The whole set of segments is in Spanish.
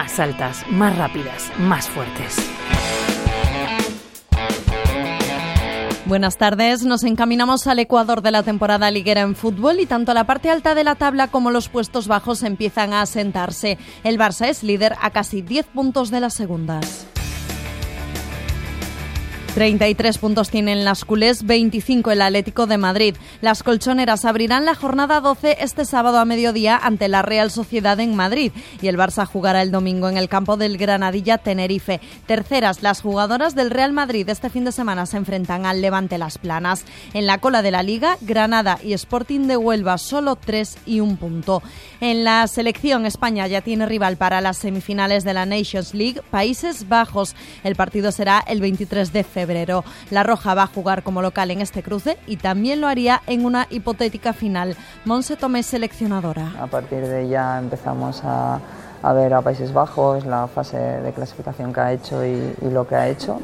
más altas, más rápidas, más fuertes. Buenas tardes, nos encaminamos al Ecuador de la temporada liguera en fútbol y tanto la parte alta de la tabla como los puestos bajos empiezan a asentarse. El Barça es líder a casi 10 puntos de las segundas. 33 puntos tienen las culés, 25 el Atlético de Madrid. Las colchoneras abrirán la jornada 12 este sábado a mediodía ante la Real Sociedad en Madrid y el Barça jugará el domingo en el campo del Granadilla Tenerife. Terceras, las jugadoras del Real Madrid este fin de semana se enfrentan al Levante Las Planas. En la cola de la Liga, Granada y Sporting de Huelva solo 3 y un punto. En la selección, España ya tiene rival para las semifinales de la Nations League, Países Bajos. El partido será el 23 de febrero febrero. La Roja va a jugar como local en este cruce y también lo haría en una hipotética final. Monse Tomé, seleccionadora. A partir de ya empezamos a, ver a Países Bajos, la fase de clasificación que ha hecho y, lo que ha hecho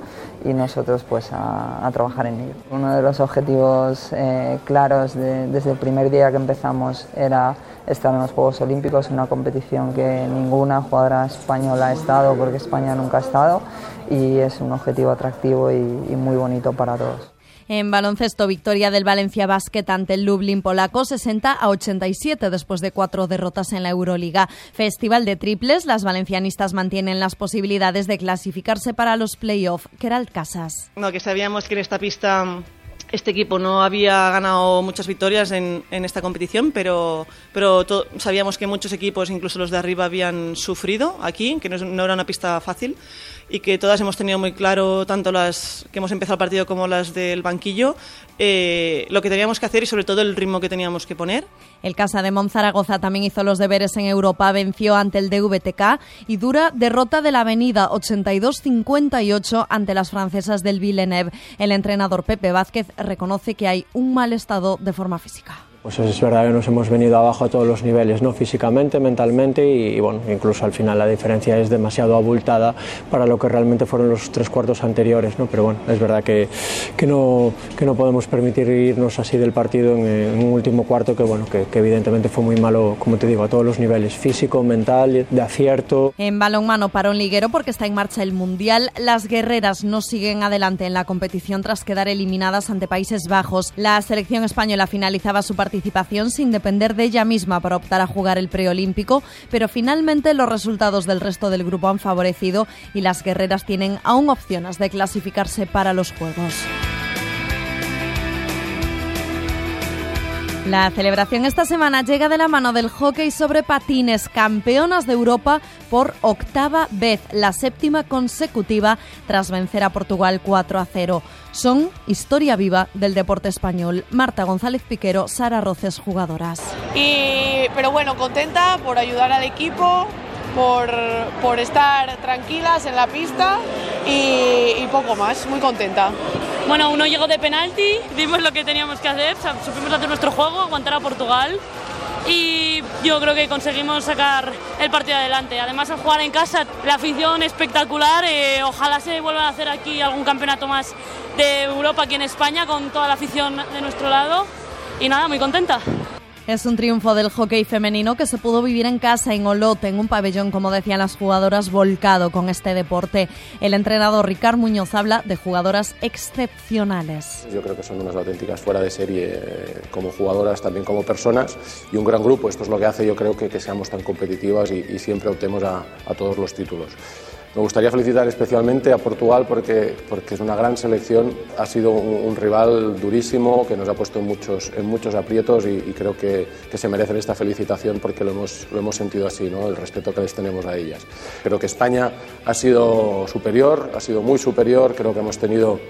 y nosotros pues a, trabajar en ello. Uno de los objetivos eh, claros desde el primer día que empezamos era estar en los Juegos Olímpicos, una competición que ninguna jugadora española ha estado porque España nunca ha estado y es un objetivo atractivo y, muy bonito para todos. En baloncesto, victoria del Valencia Basket ante el Lublin polaco 60 a 87 después de cuatro derrotas en la Euroliga. Festival de triples, las valencianistas mantienen las posibilidades de clasificarse para los playoffs. Keralt Casas. No, que sabíamos que en esta pista este equipo no había ganado muchas victorias en, esta competición, pero, pero sabíamos que muchos equipos, incluso los de arriba, habían sufrido aquí, que no era una pista fácil y que todas hemos tenido muy claro, tanto las que hemos empezado el partido como las del banquillo, eh, lo que teníamos que hacer y sobre todo el ritmo que teníamos que poner. El Casa de Monzaragoza también hizo los deberes en Europa, venció ante el DVTK y dura derrota de la Avenida 82-58 ante las francesas del Villeneuve. El entrenador Pepe Vázquez reconoce que hay un mal estado de forma física. Pues es verdad que nos hemos venido abajo a todos los niveles, ¿no? físicamente, mentalmente y, bueno, incluso al final la diferencia es demasiado abultada para lo que realmente fueron los tres cuartos anteriores, ¿no? pero bueno, es verdad que, que, no, que no podemos permitir irnos así del partido en, un último cuarto que, bueno, que, evidentemente fue muy malo, como te digo, a todos los niveles, físico, mental, de acierto. En balonmano un liguero porque está en marcha el Mundial, las guerreras no siguen adelante en la competición tras quedar eliminadas ante Países Bajos. La selección española finalizaba su partido sin depender de ella misma para optar a jugar el preolímpico, pero finalmente los resultados del resto del grupo han favorecido y las guerreras tienen aún opciones de clasificarse para los Juegos. La celebración esta semana llega de la mano del hockey sobre patines, campeonas de Europa por octava vez, la séptima consecutiva tras vencer a Portugal 4 a 0. Son historia viva del deporte español. Marta González Piquero, Sara Roces, jugadoras. Y, pero bueno, contenta por ayudar al equipo, por, por estar tranquilas en la pista y, y poco más, muy contenta. Bueno, uno llegó de penalti, vimos lo que teníamos que hacer, supimos hacer nuestro juego, aguantar a Portugal y yo creo que conseguimos sacar el partido adelante. Además, al jugar en casa, la afición espectacular. Eh, ojalá se vuelva a hacer aquí algún campeonato más de Europa aquí en España con toda la afición de nuestro lado. Y nada, muy contenta. Es un triunfo del hockey femenino que se pudo vivir en casa, en Olot, en un pabellón, como decían las jugadoras, volcado con este deporte. El entrenador Ricard Muñoz habla de jugadoras excepcionales. Yo creo que son unas auténticas fuera de serie eh, como jugadoras, también como personas, y un gran grupo. Esto es lo que hace, yo creo, que, que seamos tan competitivas y, siempre optemos a todos los títulos. Me gustaría felicitar especialmente a Portugal porque, porque es una gran selección, ha sido un, rival durísimo que nos ha puesto en muchos, en muchos aprietos y, creo que, que, se merecen esta felicitación porque lo hemos, lo hemos sentido así, ¿no? el respeto que les tenemos a ellas. Creo que España ha sido superior, ha sido muy superior, creo que hemos tenido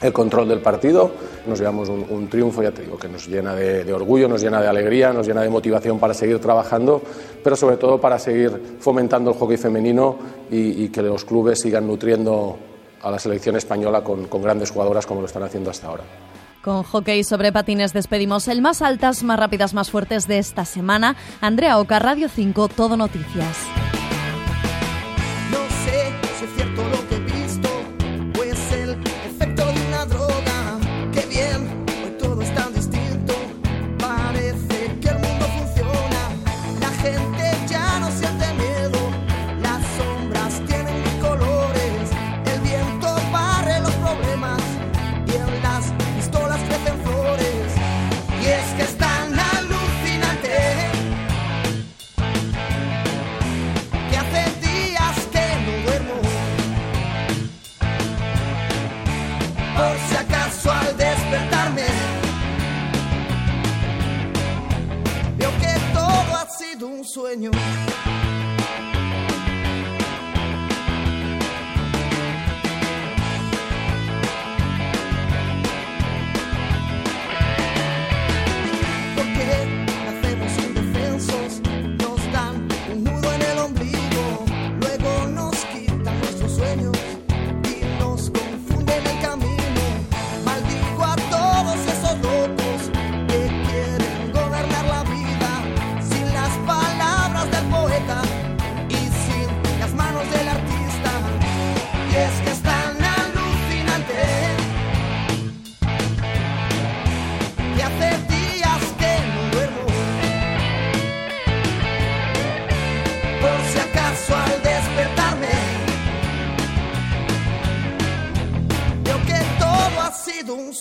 el control del partido. Nos llevamos un, triunfo, ya te digo, que nos llena de, orgullo, nos llena de alegría, nos llena de motivación para seguir trabajando, pero sobre todo para seguir fomentando el hockey femenino y, que los clubes sigan nutriendo a la selección española con, con grandes jugadoras como lo están haciendo hasta ahora. Con hockey sobre patines despedimos el más altas, más rápidas, más fuertes de esta semana. Andrea Oca, Radio 5, Todo Noticias.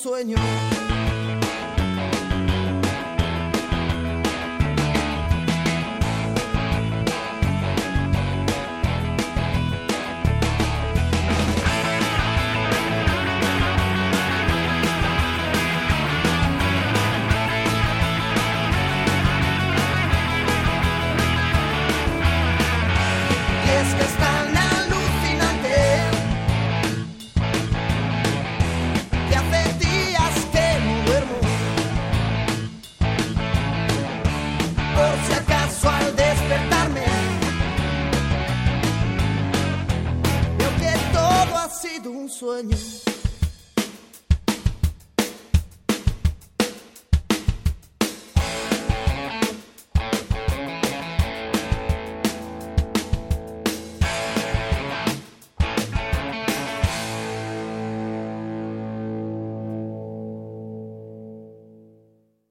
Sueño. sido un sueño.